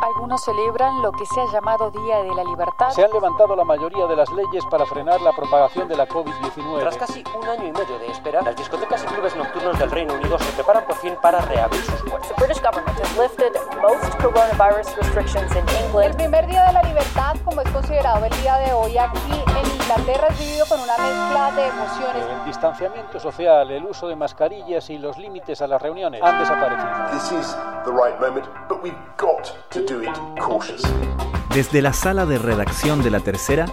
Algunos celebran lo que se ha llamado Día de la Libertad. Se han levantado la mayoría de las leyes para frenar la propagación de la COVID-19. Tras casi un año y medio de espera, las discotecas y clubes nocturnos del Reino Unido se preparan por fin para reabrir sus puertas. The British government has lifted most coronavirus restrictions in England. El primer día de la libertad, como es considerado el día de hoy aquí en Inglaterra, es vivido con una mezcla de emociones. El distanciamiento social, el uso de mascarillas y los límites a las reuniones han desaparecido. This is the right moment, but we've got to do it cautiously. Desde la sala de redacción de La Tercera,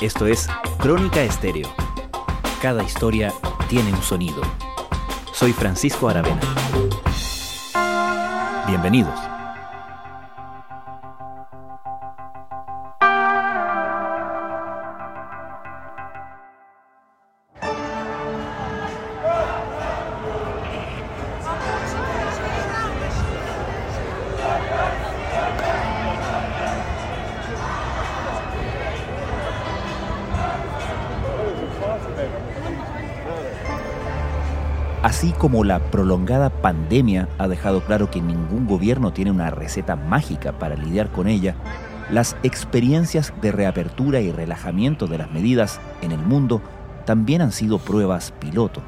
esto es Crónica Estéreo. Cada historia tiene un sonido. Soy Francisco Aravena. Bienvenidos. Así como la prolongada pandemia ha dejado claro que ningún gobierno tiene una receta mágica para lidiar con ella, las experiencias de reapertura y relajamiento de las medidas en el mundo también han sido pruebas piloto.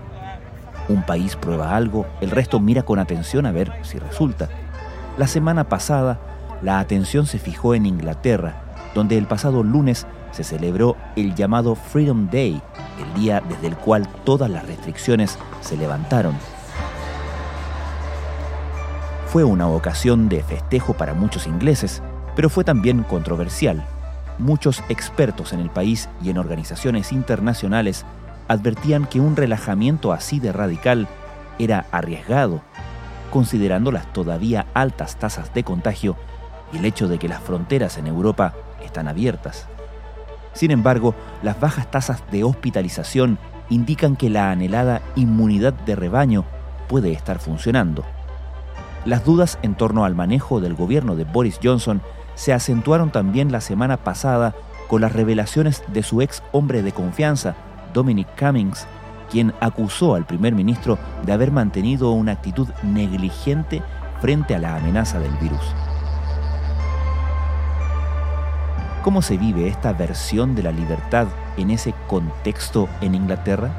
Un país prueba algo, el resto mira con atención a ver si resulta. La semana pasada, la atención se fijó en Inglaterra, donde el pasado lunes se celebró el llamado Freedom Day, el día desde el cual todas las restricciones se levantaron. Fue una ocasión de festejo para muchos ingleses, pero fue también controversial. Muchos expertos en el país y en organizaciones internacionales advertían que un relajamiento así de radical era arriesgado, considerando las todavía altas tasas de contagio y el hecho de que las fronteras en Europa están abiertas. Sin embargo, las bajas tasas de hospitalización indican que la anhelada inmunidad de rebaño puede estar funcionando. Las dudas en torno al manejo del gobierno de Boris Johnson se acentuaron también la semana pasada con las revelaciones de su ex hombre de confianza, Dominic Cummings, quien acusó al primer ministro de haber mantenido una actitud negligente frente a la amenaza del virus. ¿Cómo se vive esta versión de la libertad en ese contexto en Inglaterra?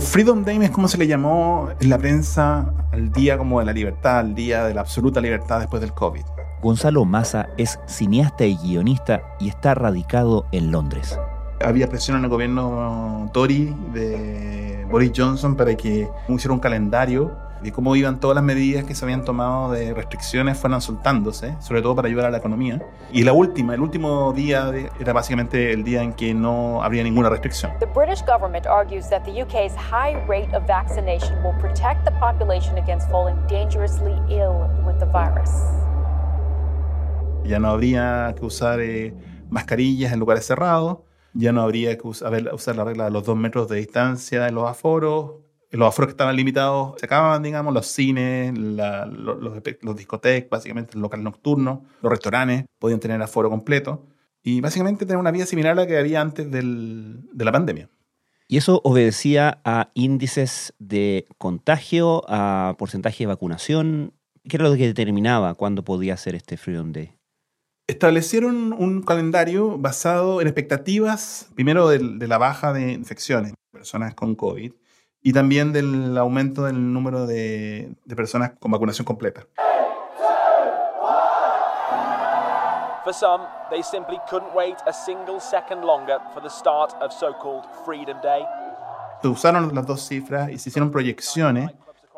Freedom Day es como se le llamó en la prensa al día como de la libertad, al día de la absoluta libertad después del COVID. Gonzalo Massa es cineasta y guionista y está radicado en Londres. Había presión en el gobierno Tory de Boris Johnson para que hiciera un calendario de cómo iban todas las medidas que se habían tomado de restricciones fueran soltándose, sobre todo para ayudar a la economía. Y la última, el último día de, era básicamente el día en que no habría ninguna restricción. The British government argues that the UK's high rate of vaccination will protect the population against falling dangerously ill with the virus. Ya no habría que usar eh, mascarillas en lugares cerrados, ya no habría que usar, la regla de los dos metros de distancia en los aforos, los aforos que estaban limitados se acababan, digamos, los cines, la, los, los, discotecas, básicamente los locales nocturnos, los restaurantes podían tener aforo completo y básicamente tener una vida similar a la que había antes del, de la pandemia. ¿Y eso obedecía a índices de contagio, a porcentaje de vacunación? ¿Qué era lo que determinaba cuándo podía ser este Freedom Day? Establecieron un calendario basado en expectativas, primero de, de la baja de infecciones, personas con COVID, y también del aumento del número de, de personas con vacunación completa. For some, they simply couldn't wait a single second longer for the start of so-called Freedom Day. Usaron las dos cifras y se hicieron proyecciones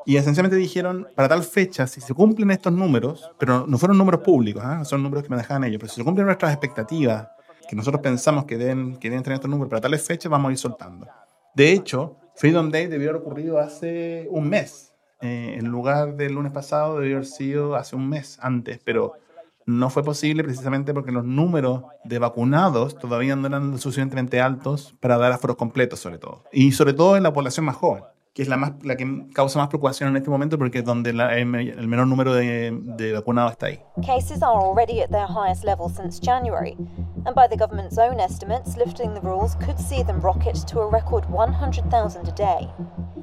y esencialmente dijeron, para tal fecha, si se cumplen estos números, pero no fueron números públicos, ¿eh? son números que manejaban ellos, pero si se cumplen nuestras expectativas, que nosotros pensamos que deben, que deben tener estos números, para tales fechas vamos a ir soltando. De hecho, Freedom Day debió haber ocurrido hace un mes. Eh, en lugar del lunes pasado, debió haber sido hace un mes antes, pero no fue posible precisamente porque los números de vacunados todavía no eran suficientemente altos para dar aforos completos, sobre todo. Y sobre todo en la población más joven, que es la, más, la que causa más preocupación en este momento porque es donde la, el menor número de, de vacunados está ahí. Cases are already at their highest level since January. And by the government's own estimates, lifting the rules could see them rocket to a record 100,000 a day.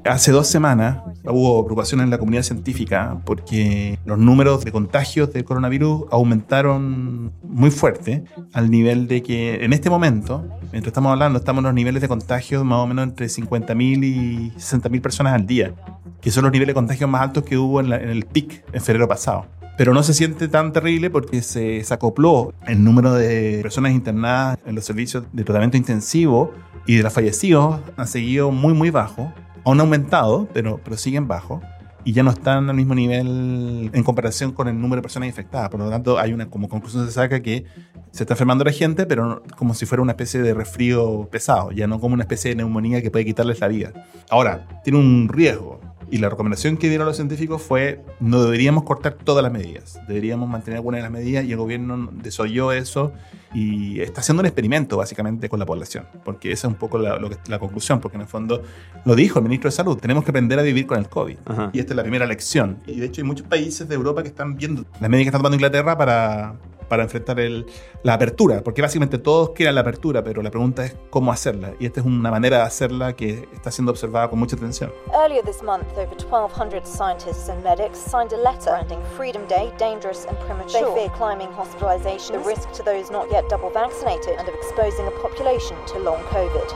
Hace dos semanas hubo preocupación en la comunidad científica porque los números de contagios del coronavirus aumentaron muy fuerte al nivel de que en este momento, mientras estamos hablando, estamos en los niveles de contagios más o menos entre 50.000 y 60.000 personas al día, que son los niveles de contagios más altos que hubo en, la- en el pic en febrero pasado. Pero no se siente tan terrible porque se, se acopló el número de personas internadas en los servicios de tratamiento intensivo y de los fallecidos han seguido muy, muy bajo. Han aumentado, pero, pero siguen bajo. Y ya no están al mismo nivel en comparación con el número de personas infectadas. Por lo tanto, hay una como conclusión se saca que se está enfermando la gente, pero como si fuera una especie de resfrío pesado, ya no como una especie de neumonía que puede quitarles la vida. Ahora, tiene un riesgo. Y la recomendación que dieron los científicos fue no deberíamos cortar todas las medidas, deberíamos mantener algunas de las medidas y el gobierno desoyó eso y está haciendo un experimento básicamente con la población, porque esa es un poco la, lo que- la conclusión, porque en el fondo lo dijo el ministro de Salud, tenemos que aprender a vivir con el COVID. Ajá. Y esta es la primera lección. Y de hecho hay muchos países de Europa que están viendo las medidas que está tomando Inglaterra para, para enfrentar el, la apertura, porque básicamente todos quieren la apertura, pero la pregunta es cómo hacerla. Y esta es una manera de hacerla que está siendo observada con mucha atención. Earlier this month, over 1,200 scientists and medics signed a letter branding Freedom Day dangerous and premature. They fear climbing hospitalizations, the risk to those not yet double vaccinated, and of exposing a population to long COVID.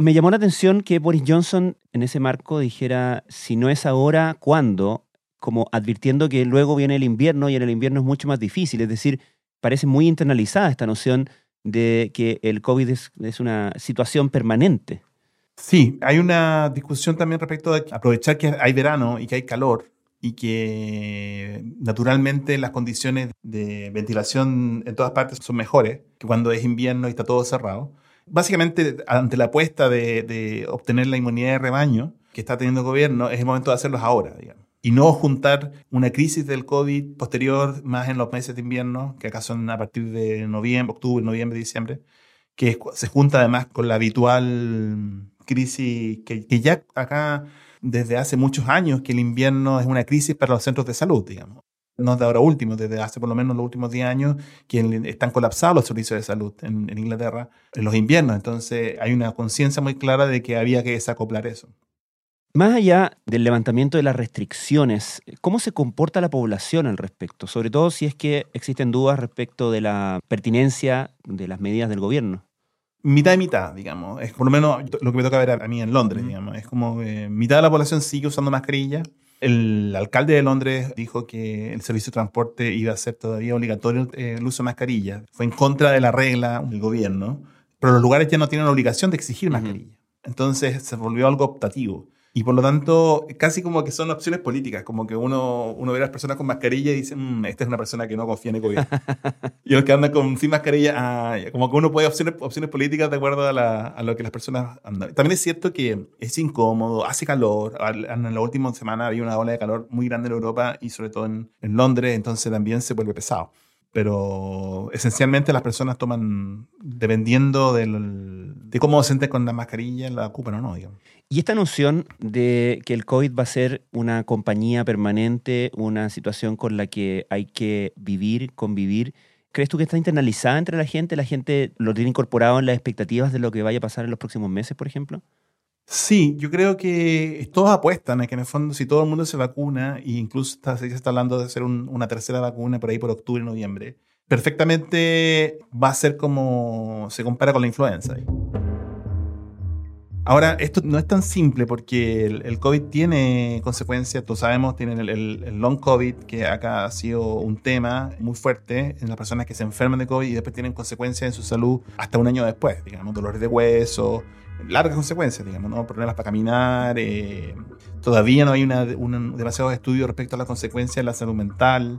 Me llamó la atención que Boris Johnson en ese marco dijera, si no es ahora, ¿cuándo? Como advirtiendo que luego viene el invierno y en el invierno es mucho más difícil. Es decir, parece muy internalizada esta noción de que el COVID es, es una situación permanente. Sí, hay una discusión también respecto de aprovechar que hay verano y que hay calor y que naturalmente las condiciones de ventilación en todas partes son mejores que cuando es invierno y está todo cerrado. Básicamente, ante la apuesta de, de obtener la inmunidad de rebaño que está teniendo el gobierno, es el momento de hacerlos ahora, digamos. Y no juntar una crisis del COVID posterior más en los meses de invierno, que acá son a partir de noviembre, octubre, noviembre, diciembre, que se junta además con la habitual crisis que, que ya acá desde hace muchos años que el invierno es una crisis para los centros de salud, digamos. No de ahora último, desde hace por lo menos los últimos 10 años que están colapsados los servicios de salud en, en Inglaterra en los inviernos. Entonces hay una conciencia muy clara de que había que desacoplar eso. Más allá del levantamiento de las restricciones, ¿cómo se comporta la población al respecto? Sobre todo si es que existen dudas respecto de la pertinencia de las medidas del gobierno. mitad y mitad, digamos. Es por lo menos lo que me toca ver a, mí en Londres, digamos. Es como eh, mitad de la población sigue usando mascarilla. El alcalde de Londres dijo que el servicio de transporte iba a ser todavía obligatorio eh, el uso de mascarilla. Fue en contra de la regla del gobierno, pero los lugares ya no tienen la obligación de exigir mascarilla. Entonces se volvió algo optativo. Y por lo tanto, casi como que son opciones políticas, como que uno, uno ve a las personas con mascarilla y dice, "Mm, esta es una persona que no confía en el gobierno. y los que andan con, sin mascarilla, ah, como que uno puede opciones, opciones políticas de acuerdo a, la- a lo que las personas andan. También es cierto que es incómodo, hace calor. Al- En la última semana había una ola de calor muy grande en Europa y sobre todo en, en Londres, entonces también se vuelve pesado. Pero esencialmente las personas toman, dependiendo del, de cómo se sienten con la mascarilla, la ocupan o no, digamos. Y esta noción de que el COVID va a ser una compañía permanente, una situación con la que hay que vivir, convivir, ¿crees tú que está internalizada entre la gente? ¿La gente lo tiene incorporado en las expectativas de lo que vaya a pasar en los próximos meses, por ejemplo? Sí, yo creo que todos apuestan a que en el fondo si todo el mundo se vacuna, e incluso está, se está hablando de hacer un- una tercera vacuna por ahí por octubre, noviembre, perfectamente va a ser como se compara con la influenza. Ahora, esto no es tan simple porque el, COVID tiene consecuencias, todos sabemos, tienen el, el- long COVID, que acá ha sido un tema muy fuerte en las personas que se enferman de COVID y después tienen consecuencias en su salud hasta un año después, digamos, dolores de hueso, largas consecuencias, digamos, ¿no? problemas para caminar. eh, todavía no hay una, un, demasiados estudios respecto a las consecuencias en la salud mental.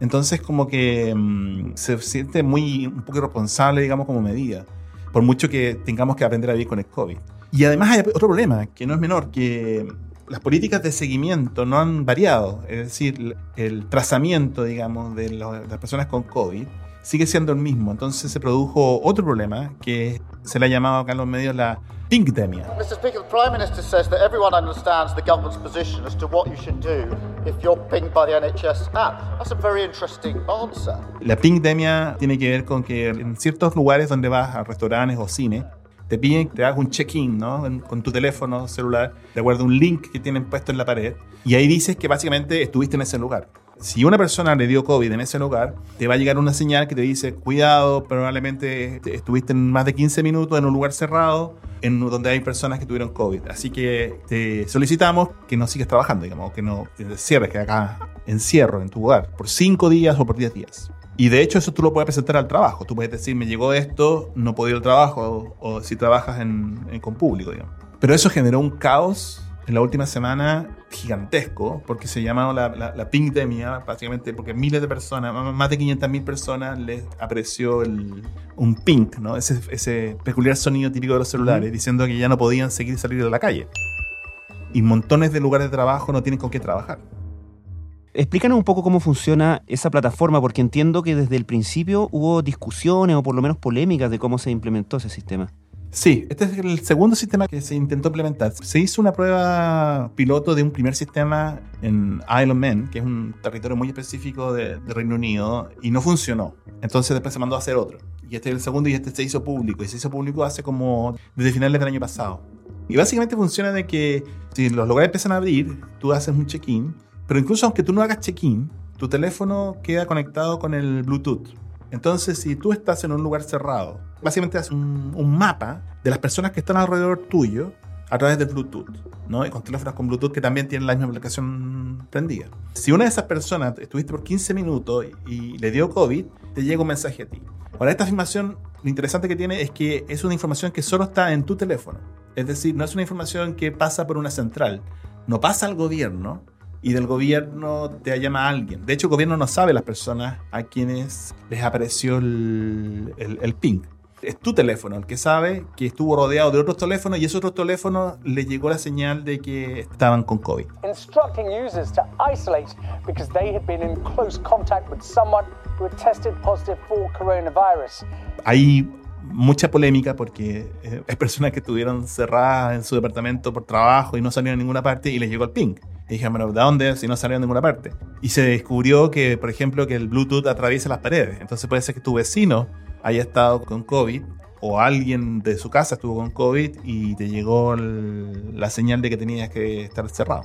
Entonces, como que mm, se siente muy, un poco irresponsable, digamos, como medida, por mucho que tengamos que aprender a vivir con el COVID. Y además hay otro problema, que no es menor, que las políticas de seguimiento no han variado. Es decir, el trazamiento, digamos, de, las personas con COVID sigue siendo el mismo. Entonces se produjo otro problema que se le ha llamado acá en los medios la pinkdemia. Mr. Speaker, the Prime Minister says that everyone understands the government's position as to what you should do if you're pinged by the NHS app. That's a very interesting answer. La pinkdemia tiene que ver con que en ciertos lugares donde vas a restaurantes o cine, te piden que te hagas un check-in, ¿no? Con tu teléfono celular, de acuerdo a un link que tienen puesto en la pared, y ahí dices que básicamente estuviste en ese lugar. Si una persona le dio COVID en ese lugar, te va a llegar una señal que te dice, cuidado, probablemente estuviste en más de 15 minutos en un lugar cerrado, en donde hay personas que tuvieron COVID. Así que te solicitamos que no sigas trabajando, digamos, que no cierres, que hagas encierro en tu hogar por 5 días o por 10 días. Y de hecho eso tú lo puedes presentar al trabajo. Tú puedes decir, me llegó esto, no puedo ir al trabajo, o, o si trabajas en, en- con público, digamos. Pero eso generó un caos en la última semana gigantesco, porque se llamaba la, la, la pinkdemia, básicamente porque miles de personas, más de 500.000 personas les apareció el, un pink, ¿no? Ese, ese peculiar sonido típico de los celulares, diciendo que ya no podían seguir salir de la calle. Y montones de lugares de trabajo no tienen con qué trabajar. Explícanos un poco cómo funciona esa plataforma, porque entiendo que desde el principio hubo discusiones o por lo menos polémicas de cómo se implementó ese sistema. Sí, este es el segundo sistema que se intentó implementar. Se hizo una prueba piloto de un primer sistema en Isle of Man, que es un territorio muy específico de, Reino Unido, y no funcionó. Entonces después se mandó a hacer otro. Y este es el segundo y este se hizo público. Y se hizo público hace como desde finales del año pasado. Y básicamente funciona de que si los lugares empiezan a abrir, tú haces un check-in, pero incluso aunque tú no hagas check-in, tu teléfono queda conectado con el Bluetooth. Entonces, si tú estás en un lugar cerrado, básicamente haces un, un mapa de las personas que están alrededor tuyo a través de Bluetooth, ¿no? Y con teléfonos con Bluetooth que también tienen la misma aplicación prendida. Si una de esas personas estuviste por 15 minutos y le dio COVID, te llega un mensaje a ti. Ahora, esta afirmación, lo interesante que tiene es que es una información que solo está en tu teléfono. Es decir, no es una información que pasa por una central, no pasa al gobierno, y del gobierno te llama a alguien. De hecho, el gobierno no sabe las personas a quienes les apareció el, el, el ping. Es tu teléfono el que sabe que estuvo rodeado de otros teléfonos y esos otros teléfonos le llegó la señal de que estaban con COVID. instructing users to isolate because they had been in close contact with someone who had tested positive for coronavirus. Hay mucha polémica porque eh, hay personas que estuvieron cerradas en su departamento por trabajo y no salieron a ninguna parte y les llegó el ping. Y dijeron, bueno, ¿de dónde? Si no salieron a ninguna parte. Y se descubrió que, por ejemplo, que el Bluetooth atraviesa las paredes. Entonces puede ser que tu vecino haya estado con COVID o alguien de su casa estuvo con COVID y te llegó el- la señal de que tenías que estar cerrado.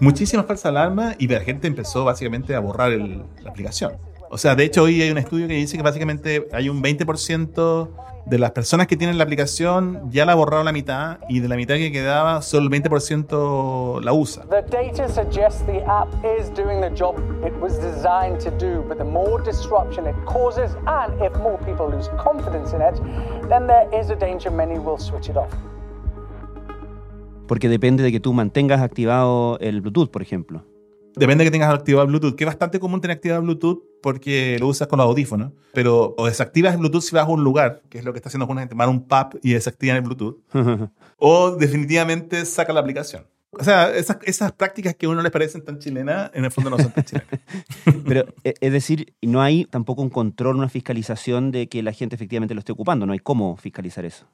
Muchísimas falsas alarmas y la gente empezó básicamente a borrar el- la aplicación. O sea, de hecho hoy hay un estudio que dice que básicamente hay un 20% de las personas que tienen la aplicación ya la borraron la mitad y de la mitad que quedaba solo el 20% la usa. The data suggests the app is doing the job it was designed to do, but the more disruption it causes, and if more people lose confidence in it, then there is a danger many will switch it off. Porque depende de que tú mantengas activado el Bluetooth, por ejemplo. Depende de que tengas activado Bluetooth, que es bastante común tener activado Bluetooth porque lo usas con los audífonos. Pero o desactivas el Bluetooth si vas a un lugar, que es lo que está haciendo alguna gente, van a un pub y desactivan el Bluetooth. o definitivamente saca la aplicación. O sea, esas, esas prácticas que a uno les parecen tan chilenas, en el fondo no son tan chilenas. Pero e- es decir, no hay tampoco un control, una fiscalización de que la gente efectivamente lo esté ocupando. No hay cómo fiscalizar eso.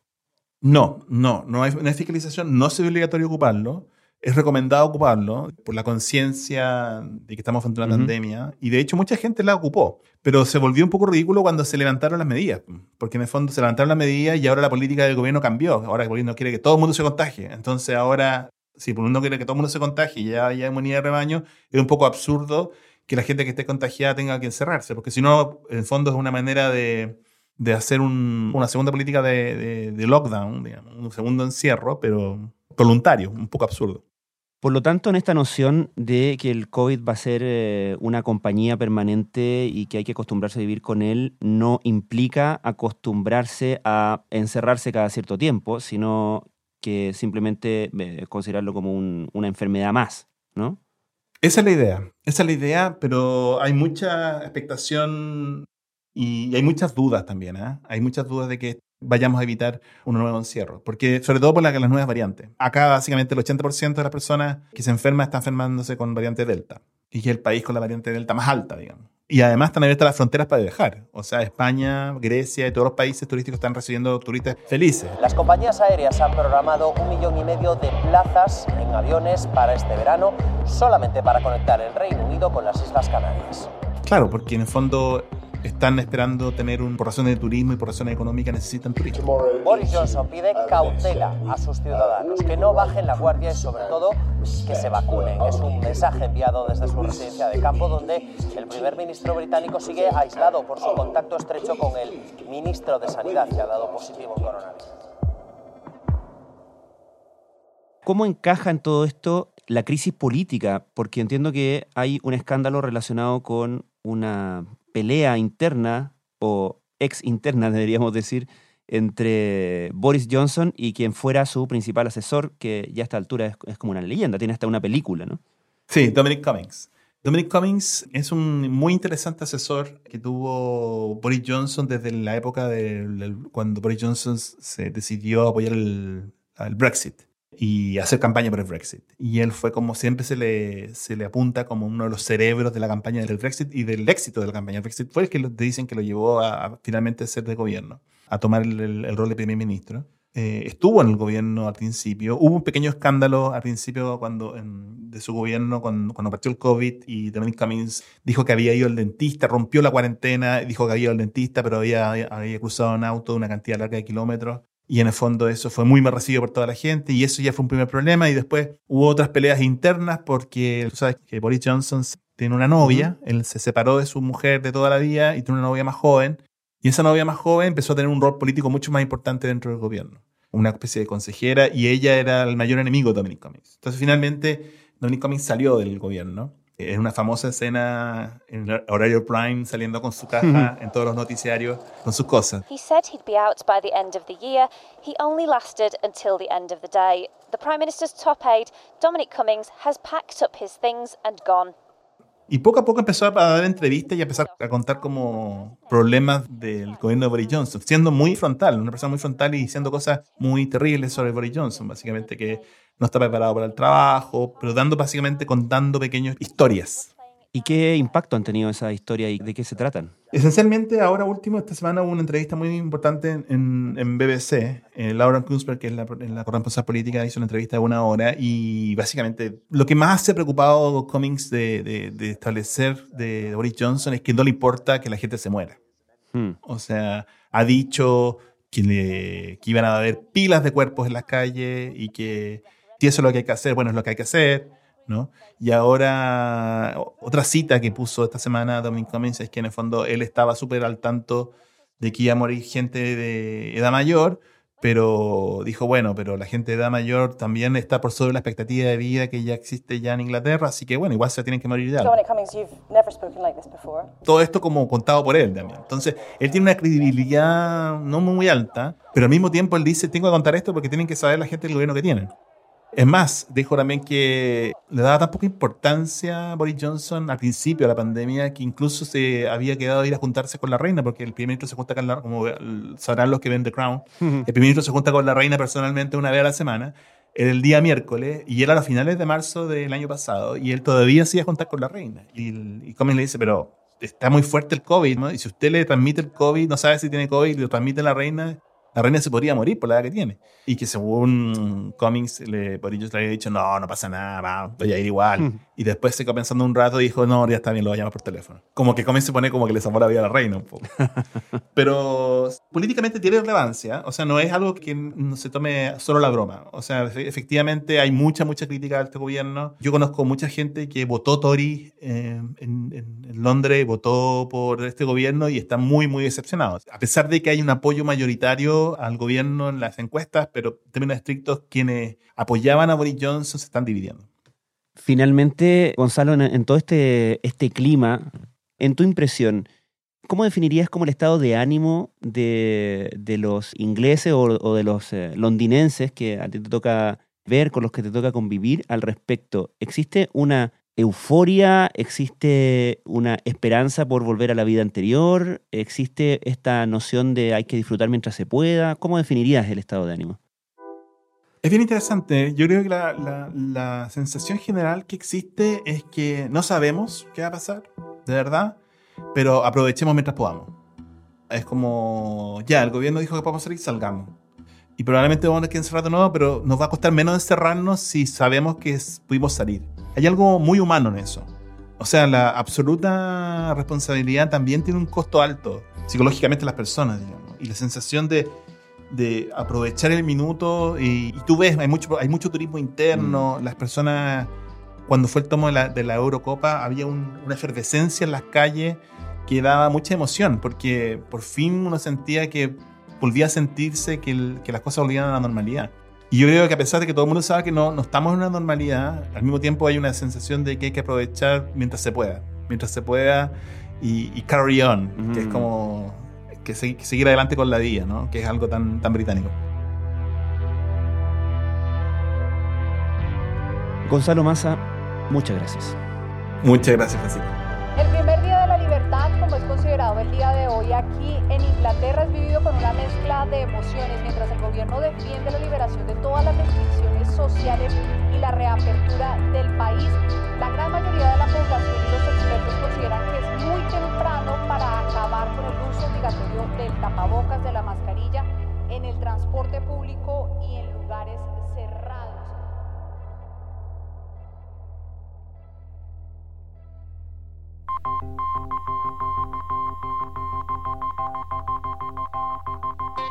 No, no, no hay, no hay fiscalización, no es obligatorio ocuparlo. Es recomendado ocuparlo por la conciencia de que estamos frente a una Ujú. pandemia. Y de hecho, mucha gente la ocupó. Pero se volvió un poco ridículo cuando se levantaron las medidas. Porque en el fondo se levantaron las medidas y ahora la política del gobierno cambió. Ahora el gobierno quiere que todo el mundo se contagie. Entonces ahora, si el mundo quiere que todo el mundo se contagie y ya haya inmunidad de rebaño, es un poco absurdo que la gente que esté contagiada tenga que encerrarse. Porque si no, en el fondo es una manera de, de hacer un- una segunda política de, de- de lockdown, digamos, un segundo encierro, pero voluntario, un poco absurdo. Por lo tanto, en esta noción de que el COVID va a ser eh, una compañía permanente y que hay que acostumbrarse a vivir con él, no implica acostumbrarse a encerrarse cada cierto tiempo, sino que simplemente eh, considerarlo como un- una enfermedad más, ¿no? Esa es la idea, esa es la idea, pero hay mucha expectación y hay muchas dudas también. ¿eh? Hay muchas dudas de que vayamos a evitar un nuevo encierro, porque sobre todo por la, las nuevas variantes. Acá básicamente el 80% de las personas que se enferman están enfermándose con variante Delta, y es el país con la variante Delta más alta, digamos. Y además están abiertas las fronteras para viajar. O sea, España, Grecia y todos los países turísticos están recibiendo turistas felices. Las compañías aéreas han programado un millón y medio de plazas en aviones para este verano, solamente para conectar el Reino Unido con las Islas Canarias. Claro, porque en el fondo están esperando tener un, por razones de turismo y por razones económicas necesitan turismo. Boris Johnson pide cautela a sus ciudadanos, que no bajen la guardia y sobre todo que se vacunen. Es un mensaje enviado desde su residencia de campo donde el primer ministro británico sigue aislado por su contacto estrecho con el ministro de Sanidad que ha dado positivo en coronavirus. ¿Cómo encaja en todo esto la crisis política? Porque entiendo que hay un escándalo relacionado con una pelea interna o ex interna, deberíamos decir, entre Boris Johnson y quien fuera su principal asesor, que ya a esta altura es, como una leyenda, tiene hasta una película, ¿no? Sí, Dominic Cummings. Dominic Cummings es un muy interesante asesor que tuvo Boris Johnson desde la época de, cuando Boris Johnson se decidió apoyar el Brexit y hacer campaña por el Brexit. Y él fue como siempre se le, se le apunta como uno de los cerebros de la campaña del Brexit y del éxito de la campaña del Brexit. Fue el que te dicen que lo llevó a, finalmente ser de gobierno, a tomar el, rol de primer ministro. Eh, estuvo en el gobierno al principio. Hubo un pequeño escándalo al principio cuando, de su gobierno cuando, cuando partió el COVID y Dominic Cummings dijo que había ido al dentista, rompió la cuarentena, dijo que había ido al dentista, pero había, había cruzado en auto una cantidad larga de kilómetros y en el fondo eso fue muy mal recibido por toda la gente y eso ya fue un primer problema. Y después hubo otras peleas internas porque tú sabes que Boris Johnson tiene una novia, él se separó de su mujer de toda la vida y tiene una novia más joven. Y esa novia más joven empezó a tener un rol político mucho más importante dentro del gobierno. Una especie de consejera y ella era el mayor enemigo de Dominic Cummings. Entonces finalmente Dominic Cummings salió del gobierno es una famosa escena en el horario prime saliendo con su caja en todos los noticiarios con sus cosas. He said he'd be out by the end of the year. He only lasted until the end of the day. The Prime Minister's top aide, Dominic Cummings, has packed up his things and gone. Y poco a poco empezó a dar entrevistas y a empezar a contar como problemas del gobierno de Boris Johnson, siendo muy frontal, una persona muy frontal y diciendo cosas muy terribles sobre Boris Johnson, básicamente que no está preparado para el trabajo, pero dando básicamente contando pequeñas historias. ¿Y qué impacto han tenido esa historia y de qué se tratan? Esencialmente, ahora último, esta semana hubo una entrevista muy importante en, en BBC. Eh, Laura Kunzberg, que es la, la corresponsal política, hizo una entrevista de una hora y básicamente lo que más se ha preocupado Cummings de, de, establecer de Boris Johnson es que no le importa que la gente se muera. Hmm. O sea, ha dicho que, le, que iban a haber pilas de cuerpos en las calles y que si eso es lo que hay que hacer, bueno, es lo que hay que hacer, ¿no? Y ahora, otra cita que puso esta semana Dominic Cummings es que en el fondo él estaba súper al tanto de que iba a morir gente de edad mayor, pero dijo, bueno, pero la gente de edad mayor también está por sobre la expectativa de vida que ya existe ya en Inglaterra, así que bueno, igual se tienen que morir algo. Todo esto como contado por él también. Entonces, él tiene una credibilidad no muy alta, pero al mismo tiempo él dice, tengo que contar esto porque tienen que saber la gente del gobierno que tienen. Es más, dijo también que le daba tan poca importancia a Boris Johnson al principio de la pandemia que incluso se había quedado ir a juntarse con la reina, porque el primer ministro se junta con la como sabrán los que ven The Crown, el primer ministro se junta con la reina personalmente una vez a la semana, el día miércoles, y era a finales de marzo del año pasado, y él todavía se iba a juntar con la reina. Y, y Cummings le dice, pero está muy fuerte el COVID, ¿no? Y si usted le transmite el COVID, no sabe si tiene COVID, lo transmite a la reina, la reina se podría morir por la edad que tiene. Y que según Cummings, le, por ellos le había dicho, no, no pasa nada, va, voy a ir igual. Hmm. Y después se quedó pensando un rato y dijo, no, ya está bien, lo voy a llamar por teléfono. Como que Cummings se pone como que le salvó la vida a la reina un poco. Pero políticamente tiene relevancia, o sea, no es algo que no se tome solo la broma. O sea, efectivamente hay mucha, mucha crítica a este gobierno. Yo conozco mucha gente que votó Tory eh, en, en, en Londres, votó por este gobierno y están muy, muy decepcionados. A pesar de que hay un apoyo mayoritario al gobierno en las encuestas, pero en términos estrictos, quienes apoyaban a Boris Johnson se están dividiendo. Finalmente, Gonzalo, en, todo este, este clima, en tu impresión, ¿cómo definirías como el estado de ánimo de, los ingleses o, de los eh, londinenses que a ti te toca ver, con los que te toca convivir al respecto? ¿Existe una euforia, existe una esperanza por volver a la vida anterior, existe esta noción de hay que disfrutar mientras se pueda. ¿Cómo definirías el estado de ánimo? Es bien interesante. Yo creo que la, sensación general que existe es que no sabemos qué va a pasar, de verdad. pero aprovechemos mientras podamos. Es como, ya, el gobierno dijo que podemos salir, salgamos. Y probablemente vamos a tener que encerrar de nuevo, pero nos va a costar menos encerrarnos si sabemos que pudimos salir. Hay algo muy humano en eso. O sea, la absoluta responsabilidad también tiene un costo alto, psicológicamente las personas, digamos. Y la sensación de, de aprovechar el minuto, y, tú ves, hay mucho, hay mucho turismo interno, las personas, cuando fue el tomo de la, de la Eurocopa, había una efervescencia en las calles que daba mucha emoción, porque por fin uno sentía que volvía a sentirse que, que las cosas volvían a la normalidad. Y yo creo que a pesar de que todo el mundo sabe que no, no estamos en una normalidad, al mismo tiempo hay una sensación de que hay que aprovechar mientras se pueda, mientras se pueda y, carry on, que es como que, seguir adelante con la vida, ¿no? que es algo tan, tan británico. Gonzalo Massa, muchas gracias. Muchas gracias, Francisco. Día de hoy aquí en Inglaterra, es vivido con una mezcla de emociones, mientras el gobierno defiende la liberación de todas las restricciones sociales y la reapertura del país. La gran mayoría de la población y los expertos consideran que es muy temprano para acabar con el uso obligatorio del tapabocas, de la mascarilla en el transporte público